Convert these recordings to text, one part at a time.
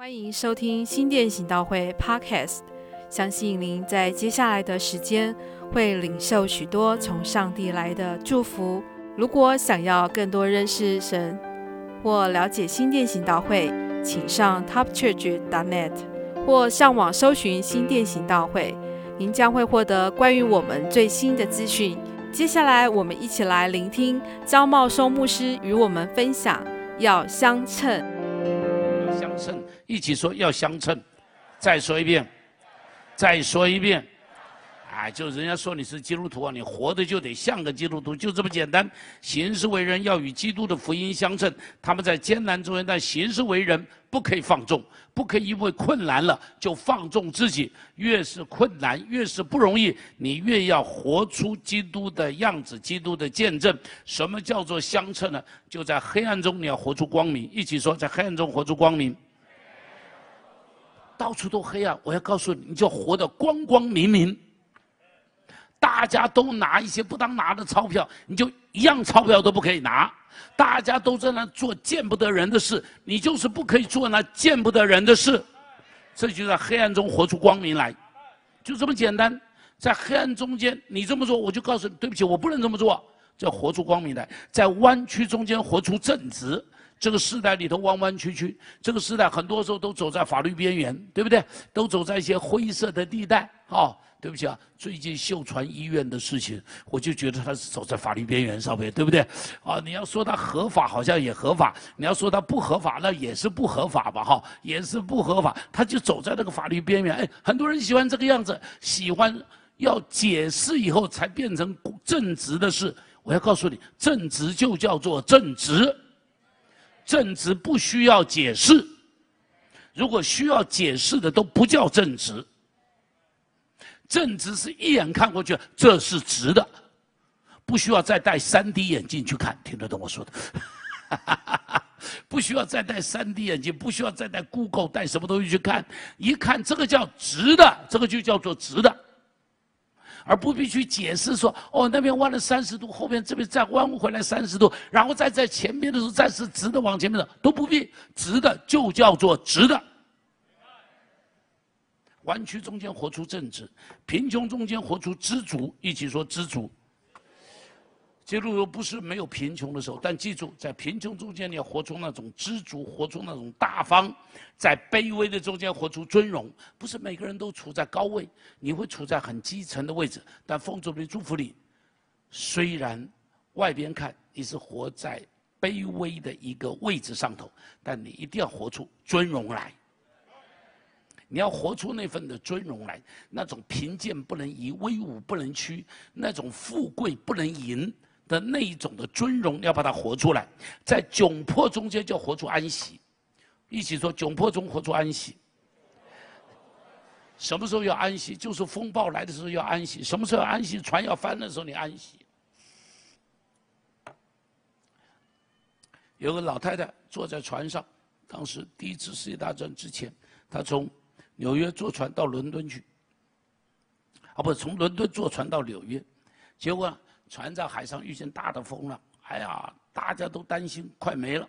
欢迎收听新店行道会 Podcast。相信您在接下来的时间会领受许多从上帝来的祝福。如果想要更多认识神或了解新店行道会，请上 TopChurch.net 或上网搜寻新店行道会，您将会获得关于我们最新的资讯。接下来，我们一起来聆听张茂松牧师与我们分享：要相称。相称，一起说要相称。再说一遍，再说一遍。啊，就人家说你是基督徒啊，你活的就得像个基督徒，就这么简单。行事为人要与基督的福音相称。他们在艰难中间，但行事为人不可以放纵，不可以因为困难了就放纵自己。越是困难，越是不容易，你越要活出基督的样子，基督的见证。什么叫做相称呢？就在黑暗中，你要活出光明。一起说，在黑暗中活出光明。到处都黑暗，我要告诉你，你就活得光光明明。大家都拿一些不当拿的钞票，你就一样钞票都不可以拿。大家都在那做见不得人的事，你就是不可以做那见不得人的事。这就在黑暗中活出光明来，就这么简单。在黑暗中间，你这么做，我就告诉你，对不起，我不能这么做。叫活出光明来，在弯曲中间活出正直。这个时代里头弯弯曲曲，这个时代很多时候都走在法律边缘，对不对？都走在一些灰色的地带。啊，对不起啊，最近秀传医院的事情，我就觉得他是走在法律边缘上面对不对？啊，你要说他合法，好像也合法；你要说他不合法，那也是不合法吧？哈，也是不合法。他就走在那个法律边缘。哎，很多人喜欢这个样子，喜欢要解释以后才变成正直的事。我要告诉你，正直就叫做正直。正直不需要解释，如果需要解释的都不叫正直。正直是一眼看过去，这是直的，不需要再戴三 D 眼镜去看，听得懂我说的？不需要再戴三 D 眼镜，不需要再戴 Google 带什么东西去看，一看这个叫直的，这个就叫做直的。而不必去解释说，哦，那边弯了三十度，后边这边再弯回来三十度，然后再在前面的时候再是直的往前面走，都不必，直的就叫做直的。弯曲中间活出正直，贫穷中间活出知足，一起说知足。基督徒不是没有贫穷的时候，但记住，在贫穷中间你要活出那种知足，活出那种大方；在卑微的中间活出尊荣。不是每个人都处在高位，你会处在很基层的位置。但奉主的祝福你，虽然外边看你是活在卑微的一个位置上头，但你一定要活出尊荣来。你要活出那份的尊荣来，那种贫贱不能移，威武不能屈，那种富贵不能淫。的那一种的尊荣，要把它活出来，在窘迫中间就活出安息，一起说窘迫中活出安息。什么时候要安息？就是风暴来的时候要安息。什么时候要安息？船要翻的时候你安息。有个老太太坐在船上，当时第一次世界大战之前，她从纽约坐船到伦敦去，啊，不从伦敦坐船到纽约，结果。船在海上遇见大的风了，哎呀，大家都担心快没了。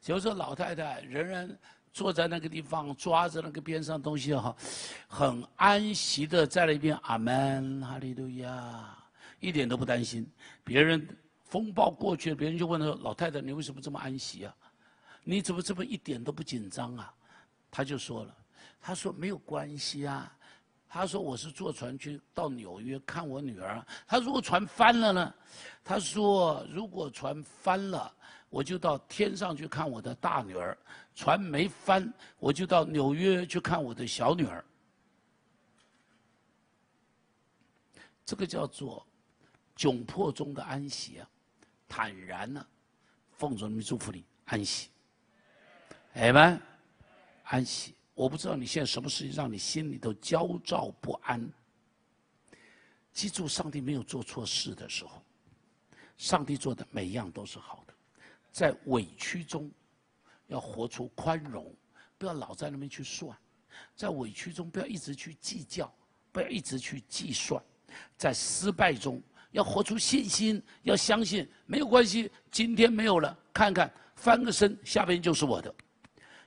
就说老太太仍然坐在那个地方，抓着那个边上东西哈，很安息的在那边阿门哈利路亚，一点都不担心。别人风暴过去了，别人就问他说：“老太太，你为什么这么安息啊？你怎么这么一点都不紧张啊？”他就说了，他说没有关系啊。他说：“我是坐船去到纽约看我女儿。他如果船翻了呢？他说：如果船翻了，我就到天上去看我的大女儿；船没翻，我就到纽约去看我的小女儿。这个叫做窘迫中的安息啊，坦然呢，奉主名祝福你安息，哎们，安息。”我不知道你现在什么事情让你心里头焦躁不安。记住，上帝没有做错事的时候，上帝做的每一样都是好的。在委屈中，要活出宽容，不要老在那边去算；在委屈中，不要一直去计较，不要一直去计算；在失败中，要活出信心，要相信没有关系，今天没有了，看看翻个身，下边就是我的。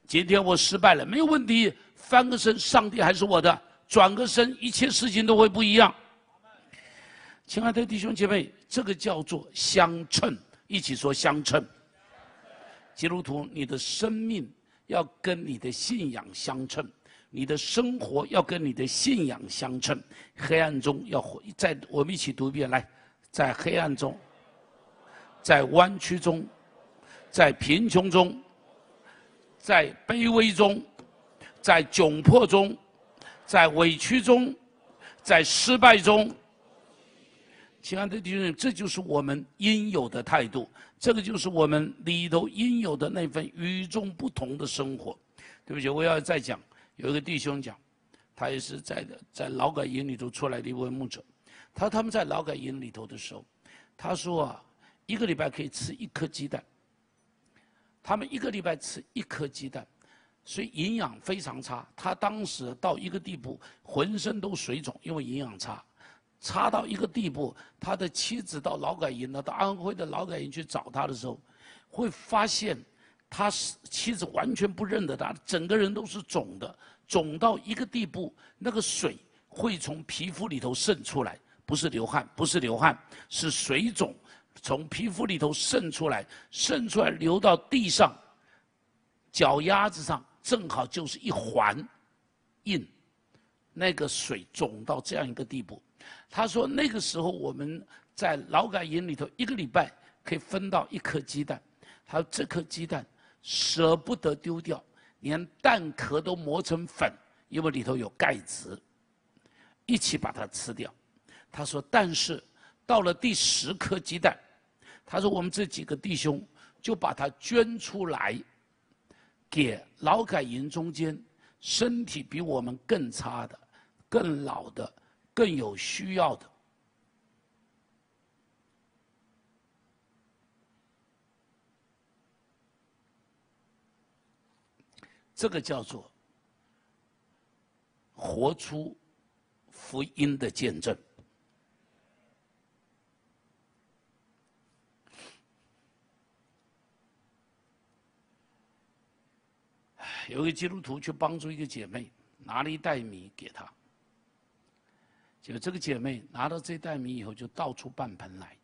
今天我失败了，没有问题，翻个身，上帝还是我的；转个身，一切事情都会不一样。亲爱的弟兄姐妹，这个叫做相称，一起说相称。基督徒，你的生命要跟你的信仰相称，你的生活要跟你的信仰相称。黑暗中要活在，我们一起读一遍，来，在黑暗中，在弯曲中，在贫穷中。在卑微中，在窘迫中，在委屈中，在失败中，亲爱的弟兄，这就是我们应有的态度，这个就是我们里头应有的那份与众不同的生活。对不起，我要再讲，有一个弟兄讲，他也是在在劳改营里头出来的一位牧者，他他们在劳改营里头的时候，他说啊，一个礼拜可以吃一颗鸡蛋。他们一个礼拜吃一颗鸡蛋，所以营养非常差。他当时到一个地步，浑身都水肿，因为营养差，差到一个地步。他的妻子到劳改营呢，到安徽的劳改营去找他的时候，会发现他妻子完全不认得他，整个人都是肿的，肿到一个地步，那个水会从皮肤里头渗出来，不是流汗，不是流汗，是水肿。从皮肤里头渗出来，渗出来流到地上，脚丫子上正好就是一环印，那个水肿到这样一个地步。他说那个时候我们在劳改营里头一个礼拜可以分到一颗鸡蛋，他说这颗鸡蛋舍不得丢掉，连蛋壳都磨成粉，因为里头有钙质，一起把它吃掉。他说但是到了第十颗鸡蛋。他说：“我们这几个弟兄就把它捐出来，给劳改营中间身体比我们更差的、更老的、更有需要的。这个叫做活出福音的见证。”有一个基督徒去帮助一个姐妹，拿了一袋米给她。结果这个姐妹拿到这袋米以后，就到处搬盆来，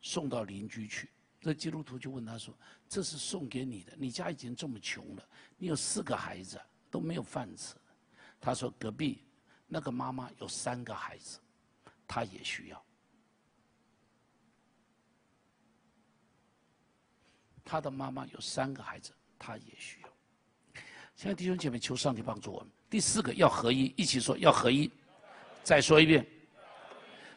送到邻居去。这基督徒就问他说：“这是送给你的，你家已经这么穷了，你有四个孩子都没有饭吃。”他说：“隔壁那个妈妈有三个孩子，她也需要。他的妈妈有三个孩子。”他也需要。现在弟兄姐妹，求上帝帮助我们。第四个要合一，一起说要合一。再说一遍，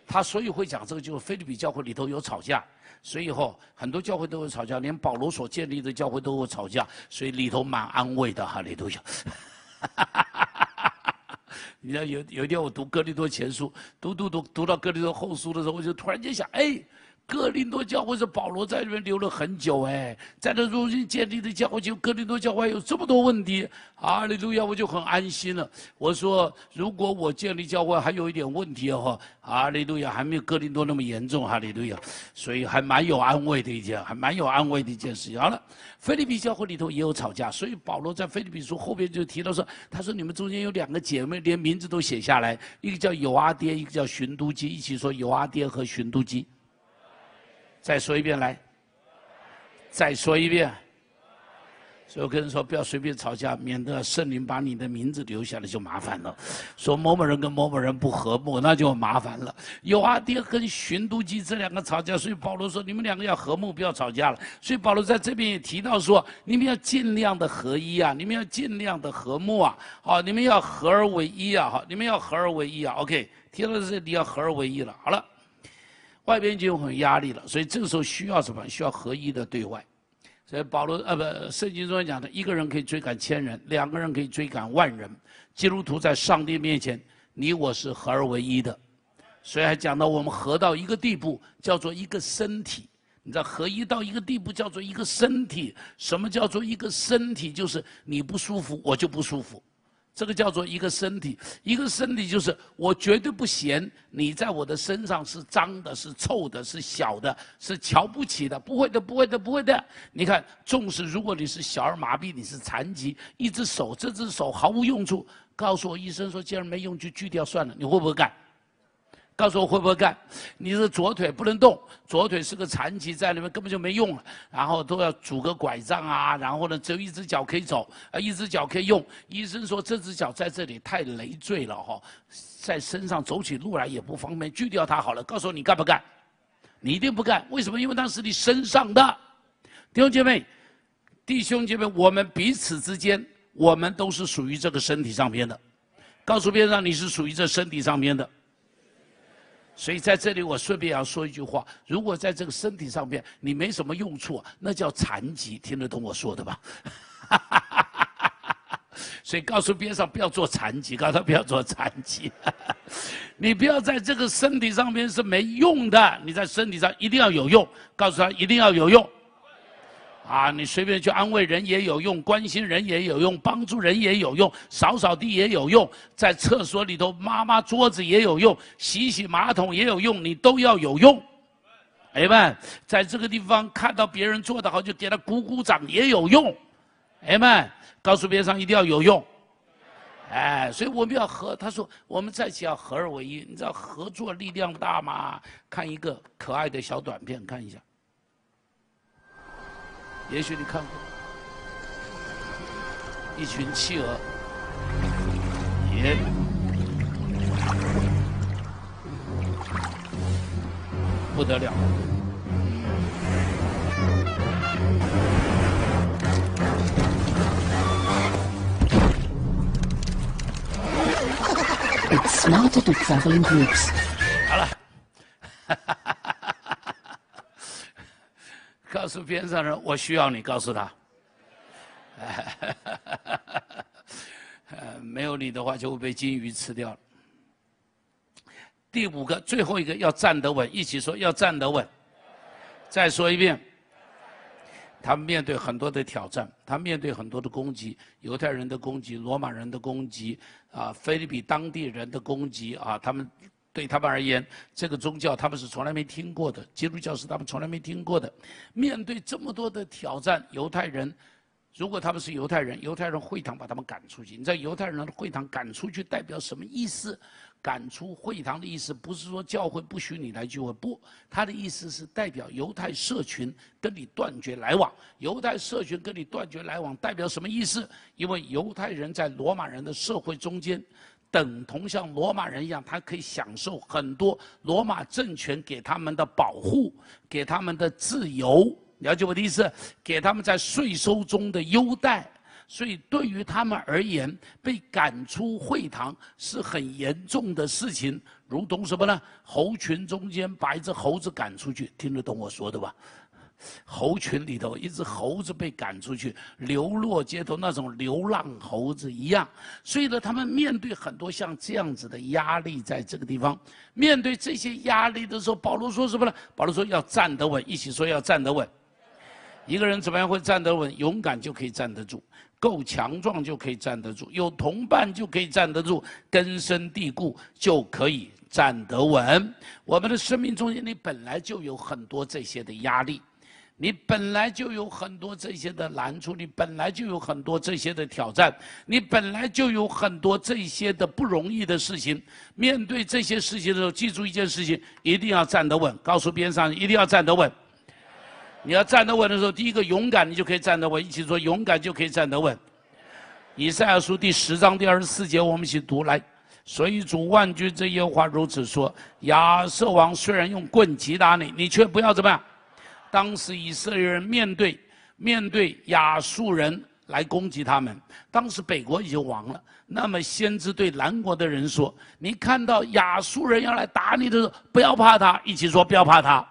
他所以会讲这个，就是菲律宾教会里头有吵架，所以后很多教会都会吵架，连保罗所建立的教会都会吵架，所以里头蛮安慰的哈，里头有。你知道有有一天我读哥林多前书，读读读读到哥林多后书的时候，我就突然间想，哎。哥林多教会是保罗在那边留了很久哎，在这如今建立的教会，就哥林多教会有这么多问题，阿利路亚，我就很安心了。我说，如果我建立教会还有一点问题的话，哈利路亚还没有哥林多那么严重，哈利路亚，所以还蛮有安慰的一件，还蛮有安慰的一件事情。好了，菲律宾教会里头也有吵架，所以保罗在菲律宾书后边就提到说，他说你们中间有两个姐妹，连名字都写下来，一个叫有阿爹，一个叫寻都基，一起说有阿爹和寻都基。再说一遍来，再说一遍。所以我跟人说，不要随便吵架，免得圣灵把你的名字留下来就麻烦了。说某某人跟某某人不和睦，那就麻烦了。有阿爹跟寻都基这两个吵架，所以保罗说你们两个要和睦，不要吵架了。所以保罗在这边也提到说，你们要尽量的合一啊，你们要尽量的和睦啊，好，你们要合而为一啊，好，你们要合而为一啊。OK，提到这里要合而为一了。好了。外边就很压力了，所以这个时候需要什么？需要合一的对外。所以保罗呃不，圣经中讲的，一个人可以追赶千人，两个人可以追赶万人。基督徒在上帝面前，你我是合而为一的。所以还讲到我们合到一个地步，叫做一个身体。你知道合一到一个地步叫做一个身体？什么叫做一个身体？就是你不舒服，我就不舒服。这个叫做一个身体，一个身体就是我绝对不嫌你在我的身上是脏的、是臭的、是小的、是瞧不起的，不会的，不会的，不会的。你看，纵使如果你是小儿麻痹，你是残疾，一只手，这只手毫无用处，告诉我医生说既然没用就锯掉算了，你会不会干？告诉我会不会干？你的左腿不能动，左腿是个残疾，在那边根本就没用了，然后都要拄个拐杖啊，然后呢只有一只脚可以走，啊一只脚可以用。医生说这只脚在这里太累赘了哈，在身上走起路来也不方便，锯掉它好了。告诉我你干不干？你一定不干，为什么？因为那是你身上的。弟兄姐妹，弟兄姐妹，我们彼此之间，我们都是属于这个身体上边的。告诉别人，你是属于这身体上边的。所以在这里，我顺便要说一句话：如果在这个身体上面你没什么用处，那叫残疾，听得懂我说的吧？所以告诉边上不要做残疾，告诉他不要做残疾。你不要在这个身体上面是没用的，你在身体上一定要有用，告诉他一定要有用。啊，你随便去安慰人也有用，关心人也有用，帮助人也有用，扫扫地也有用，在厕所里头抹抹桌子也有用，洗洗马桶也有用，你都要有用。哎们，在这个地方看到别人做得好，就给他鼓鼓掌也有用。哎们，告诉别人一定要有用。哎，所以我们要合。他说我们在一起要合二为一，你知道合作力量大吗？看一个可爱的小短片，看一下。也许你看过一群企鹅，也不得了。好了。告边上人，我需要你告诉他。呃 没有你的话，就会被金鱼吃掉了。第五个，最后一个要站得稳，一起说要站得稳。再说一遍，他们面对很多的挑战，他面对很多的攻击，犹太人的攻击，罗马人的攻击，啊，菲律宾当地人的攻击，啊，他们。对他们而言，这个宗教他们是从来没听过的，基督教是他们从来没听过的。面对这么多的挑战，犹太人，如果他们是犹太人，犹太人会堂把他们赶出去。你知道犹太人的会堂赶出去代表什么意思？赶出会堂的意思不是说教会不许你来聚会，不，他的意思是代表犹太社群跟你断绝来往。犹太社群跟你断绝来往代表什么意思？因为犹太人在罗马人的社会中间。等同像罗马人一样，他可以享受很多罗马政权给他们的保护，给他们的自由。了解我的意思？给他们在税收中的优待。所以对于他们而言，被赶出会堂是很严重的事情，如同什么呢？猴群中间把一只猴子赶出去，听得懂我说的吧？猴群里头，一只猴子被赶出去，流落街头，那种流浪猴子一样。所以呢，他们面对很多像这样子的压力，在这个地方，面对这些压力的时候，保罗说什么呢？保罗说要站得稳，一起说要站得稳。一个人怎么样会站得稳？勇敢就可以站得住，够强壮就可以站得住，有同伴就可以站得住，根深蒂固就可以站得稳。我们的生命中间，你本来就有很多这些的压力。你本来就有很多这些的难处，你本来就有很多这些的挑战，你本来就有很多这些的不容易的事情。面对这些事情的时候，记住一件事情：一定要站得稳。告诉边上，一定要站得稳。你要站得稳的时候，第一个勇敢，你就可以站得稳。一起说，勇敢就可以站得稳。以赛亚书第十章第二十四节，我们一起读来。所以主万军这耶和华如此说：亚瑟王虽然用棍击打你，你却不要怎么样。当时以色列人面对面对亚述人来攻击他们，当时北国已经亡了。那么先知对南国的人说：“你看到亚述人要来打你的时候，不要怕他。”一起说：“不要怕他。”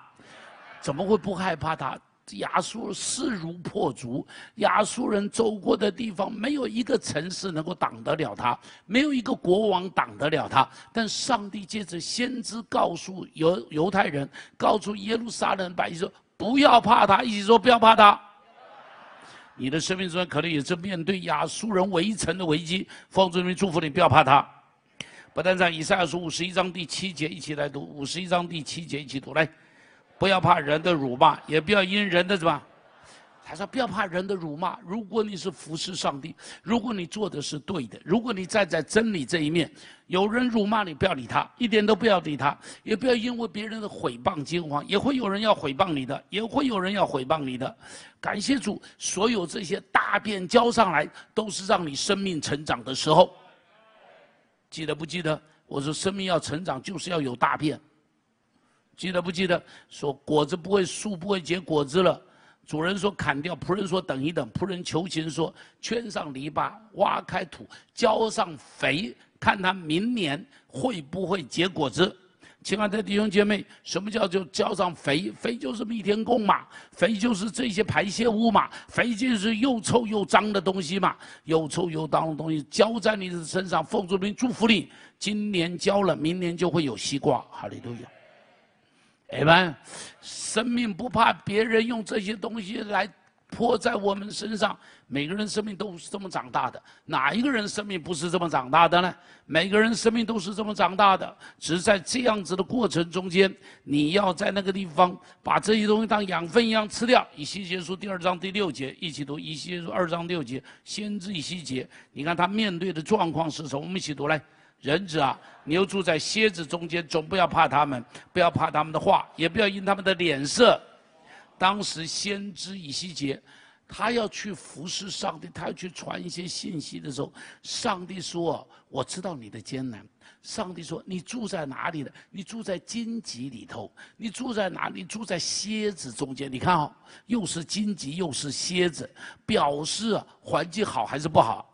怎么会不害怕他？亚述势如破竹，亚述人走过的地方没有一个城市能够挡得了他，没有一个国王挡得了他。但上帝借着先知告诉犹犹太人，告诉耶路撒冷百姓说。不要怕他，一起说不要怕他。你的生命中可能也是面对亚述人围城的危机。奉主名祝福你，不要怕他。不但在以赛亚书五十一章第七节一起来读，五十一章第七节一起读来，不要怕人的辱骂，也不要因人的什么。他说：“不要怕人的辱骂。如果你是服侍上帝，如果你做的是对的，如果你站在真理这一面，有人辱骂你，不要理他，一点都不要理他，也不要因为别人的毁谤惊慌。也会有人要毁谤你的，也会有人要毁谤你的。感谢主，所有这些大便交上来，都是让你生命成长的时候。记得不记得？我说生命要成长，就是要有大便。记得不记得？说果子不会，树不会结果子了。”主人说砍掉，仆人说等一等，仆人求情说圈上篱笆，挖开土，浇上肥，看他明年会不会结果子。亲爱的弟兄姐妹，什么叫做浇上肥？肥就是蜜田共嘛，肥就是这些排泄物嘛，肥就是又臭又脏的东西嘛，又臭又脏的东西浇在你的身上，奉主名祝福你，今年浇了，明年就会有西瓜。哈利路亚。哎们，生命不怕别人用这些东西来泼在我们身上。每个人生命都是这么长大的，哪一个人生命不是这么长大的呢？每个人生命都是这么长大的，只是在这样子的过程中间，你要在那个地方把这些东西当养分一样吃掉。以西结书第二章第六节一起读，以西结书二章六节，先知以西结，你看他面对的状况是什么？我们一起读来。人子啊，你又住在蝎子中间，总不要怕他们，不要怕他们的话，也不要因他们的脸色。当时先知以西结，他要去服侍上帝，他要去传一些信息的时候，上帝说：“我知道你的艰难。”上帝说：“你住在哪里的？你住在荆棘里头。你住在哪里？住在蝎子中间。你看哦，又是荆棘，又是蝎子，表示环境好还是不好？”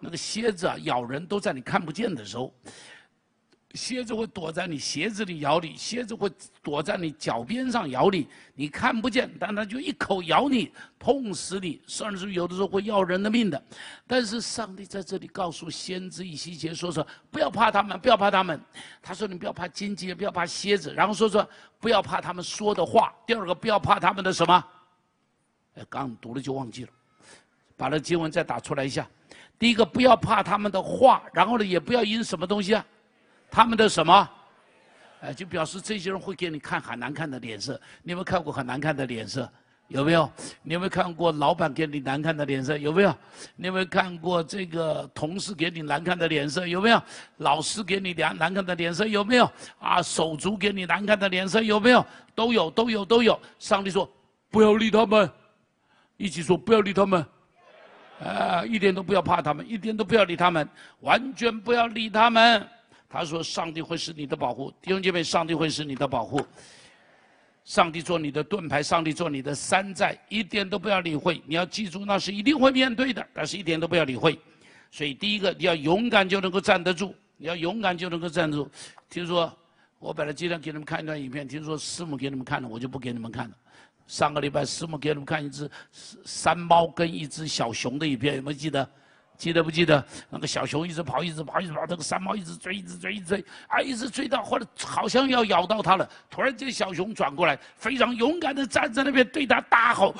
那个蝎子啊，咬人都在你看不见的时候，蝎子会躲在你鞋子里咬你，蝎子会躲在你脚边上咬你，你看不见，但它就一口咬你，痛死你，甚至有的时候会要人的命的。但是上帝在这里告诉先知以西结说说，不要怕他们，不要怕他们。他说你不要怕荆棘，不要怕蝎子，然后说说不要怕他们说的话。第二个不要怕他们的什么？哎，刚读了就忘记了，把那经文再打出来一下。第一个不要怕他们的话，然后呢，也不要因什么东西啊，他们的什么，哎，就表示这些人会给你看很难看的脸色。你有没有看过很难看的脸色？有没有？你有没有看过老板给你难看的脸色？有没有？你有没有看过这个同事给你难看的脸色？有没有？老师给你难难看的脸色？有没有？啊，手足给你难看的脸色？有没有？都有，都有，都有。上帝说，不要理他们，一起说，不要理他们。啊，一点都不要怕他们，一点都不要理他们，完全不要理他们。他说：“上帝会是你的保护，弟兄姐妹，上帝会是你的保护。上帝做你的盾牌，上帝做你的山寨，一点都不要理会。你要记住，那是一定会面对的，但是一点都不要理会。所以，第一个，你要勇敢就能够站得住，你要勇敢就能够站住。听说我本来今天给你们看一段影片，听说师母给你们看了，我就不给你们看了。”上个礼拜师母给你们看一只山猫跟一只小熊的影片，有没有记得？记得不记得？那个小熊一直跑，一直跑，一直跑，那个山猫一直追，一直追，一直追，啊，一直追到后来好像要咬到它了。突然间，小熊转过来，非常勇敢的站在那边，对它大吼，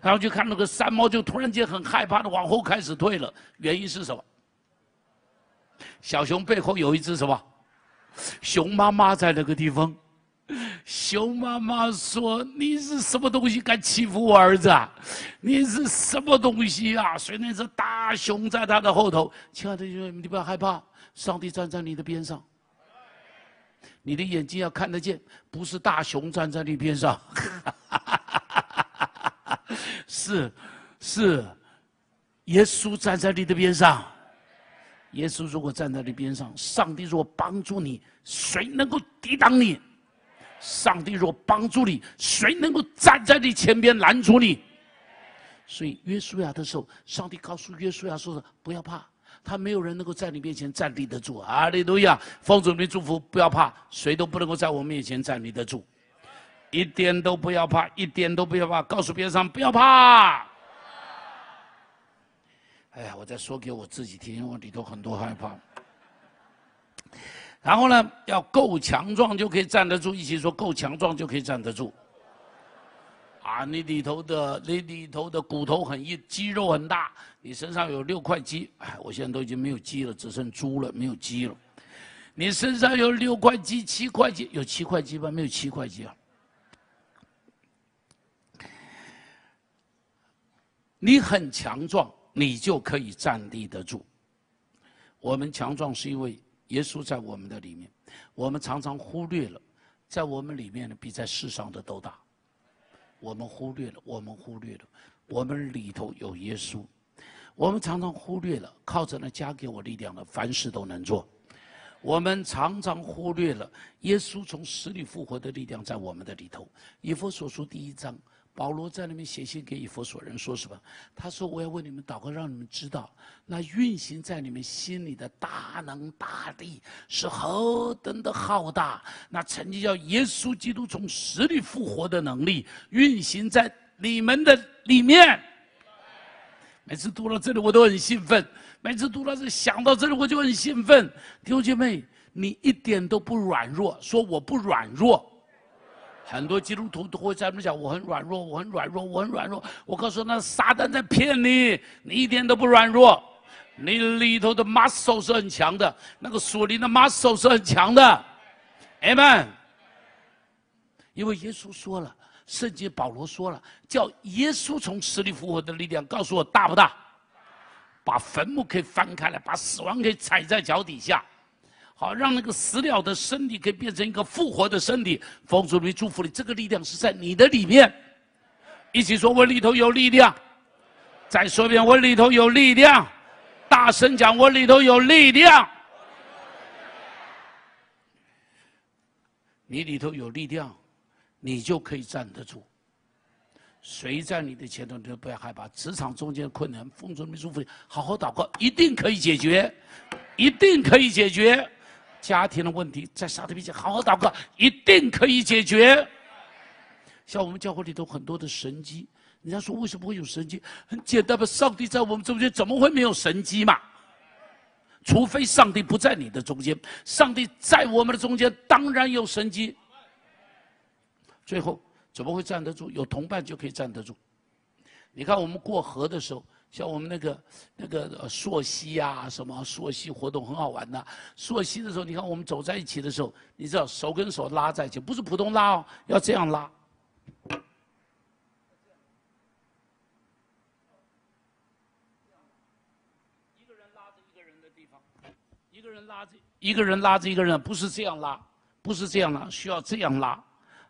然后就看那个山猫就突然间很害怕的往后开始退了。原因是什么？小熊背后有一只什么？熊妈妈在那个地方。熊妈妈说：“你是什么东西敢欺负我儿子？啊？你是什么东西啊？”所以那只大熊在他的后头。亲爱的弟兄，你不要害怕，上帝站在你的边上。你的眼睛要看得见，不是大熊站在你边上。是，是，耶稣站在你的边上。耶稣如果站在你边上，上帝如果帮助你，谁能够抵挡你？上帝若帮助你，谁能够站在你前边拦住你？所以约书亚的时候，上帝告诉约书亚说：“的不要怕，他没有人能够在你面前站立得住。”阿利路亚！奉主名祝福，不要怕，谁都不能够在我面前站立得住，一点都不要怕，一点都不要怕。告诉别人不要怕。哎呀，我在说给我自己听，我里头很多害怕。然后呢，要够强壮就可以站得住。一起说，够强壮就可以站得住。啊，你里头的你里头的骨头很硬，肌肉很大，你身上有六块肌，哎，我现在都已经没有肌了，只剩猪了，没有肌了。你身上有六块肌、七块肌，有七块肌吗？没有七块肌啊。你很强壮，你就可以站立得住。我们强壮是因为耶稣在我们的里面，我们常常忽略了，在我们里面呢，比在世上的都大。我们忽略了，我们忽略了，我们里头有耶稣。我们常常忽略了，靠着那加给我力量的，凡事都能做。我们常常忽略了，耶稣从死里复活的力量在我们的里头。以弗所书第一章。保罗在那边写信给以弗所人说什么？他说：“我要为你们祷告，让你们知道，那运行在你们心里的大能大力是何等的浩大。那曾经叫耶稣基督从死里复活的能力，运行在你们的里面。每次读到这里，我都很兴奋；每次读到这，想到这里，我就很兴奋。弟兄姐妹，你一点都不软弱，说我不软弱。”很多基督徒都会在那讲：“我很软弱，我很软弱，我很软弱。”我告诉那撒旦在骗你，你一点都不软弱，你里头的 muscle 是很强的，那个属灵的 muscle 是很强的，amen。因为耶稣说了，圣经保罗说了，叫耶稣从死里复活的力量，告诉我大不大？把坟墓可以翻开来，把死亡可以踩在脚底下。好，让那个死了的身体可以变成一个复活的身体。奉主名祝福你，这个力量是在你的里面。一起说，我里头有力量。再说一遍，我里头有力量。大声讲，我里头有力量。你里头有力量，你就可以站得住。谁在你的前头，你都不要害怕。职场中间困难，奉主名祝福你，好好祷告，一定可以解决，一定可以解决。家庭的问题，在上帝面前好好祷告，一定可以解决。像我们教会里头很多的神迹，人家说为什么会有神迹？很简单吧，上帝在我们中间，怎么会没有神迹嘛？除非上帝不在你的中间，上帝在我们的中间，当然有神迹。最后怎么会站得住？有同伴就可以站得住。你看我们过河的时候。像我们那个那个溯溪啊，什么溯溪活动很好玩的。溯溪的时候，你看我们走在一起的时候，你知道手跟手拉在一起，不是普通拉哦，要这样拉。一个人拉着一个人的地方，一个人拉着一个人拉着一个人，不是这样拉，不是这样拉，需要这样拉，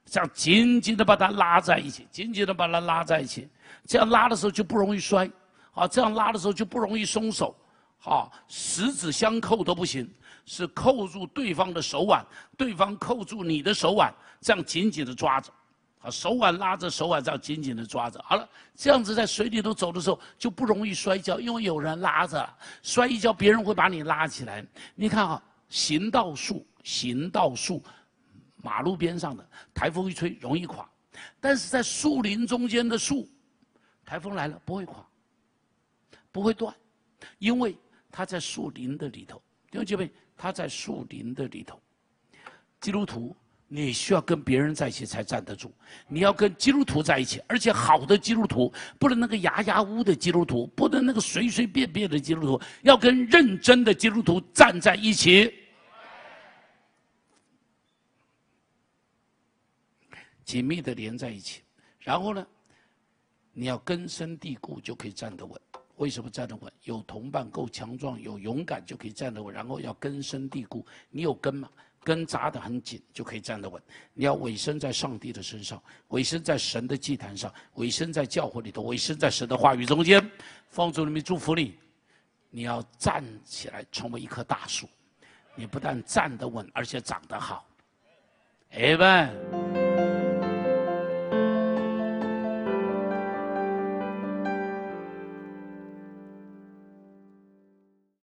这样紧紧的把它拉在一起，紧紧的把它拉在一起，这样拉的时候就不容易摔。好，这样拉的时候就不容易松手，好，十指相扣都不行，是扣住对方的手腕，对方扣住你的手腕，这样紧紧的抓着，啊，手腕拉着手腕这样紧紧的抓着，好了，这样子在水里头走的时候就不容易摔跤，因为有人拉着，摔一跤别人会把你拉起来。你看啊，行道树，行道树，马路边上的，台风一吹容易垮，但是在树林中间的树，台风来了不会垮。不会断，因为它在树林的里头。弟兄姐妹，它在树林的里头。基督徒，你需要跟别人在一起才站得住。你要跟基督徒在一起，而且好的基督徒，不能那个牙牙乌的基督徒，不能那个随随便便的基督徒，要跟认真的基督徒站在一起，紧密的连在一起。然后呢，你要根深蒂固，就可以站得稳。为什么站得稳？有同伴够强壮，有勇敢就可以站得稳。然后要根深蒂固，你有根吗？根扎得很紧，就可以站得稳。你要委身在上帝的身上，委身在神的祭坛上，委身在教会里头，委身在神的话语中间。奉主里面祝福你，你要站起来成为一棵大树。你不但站得稳，而且长得好。Amen。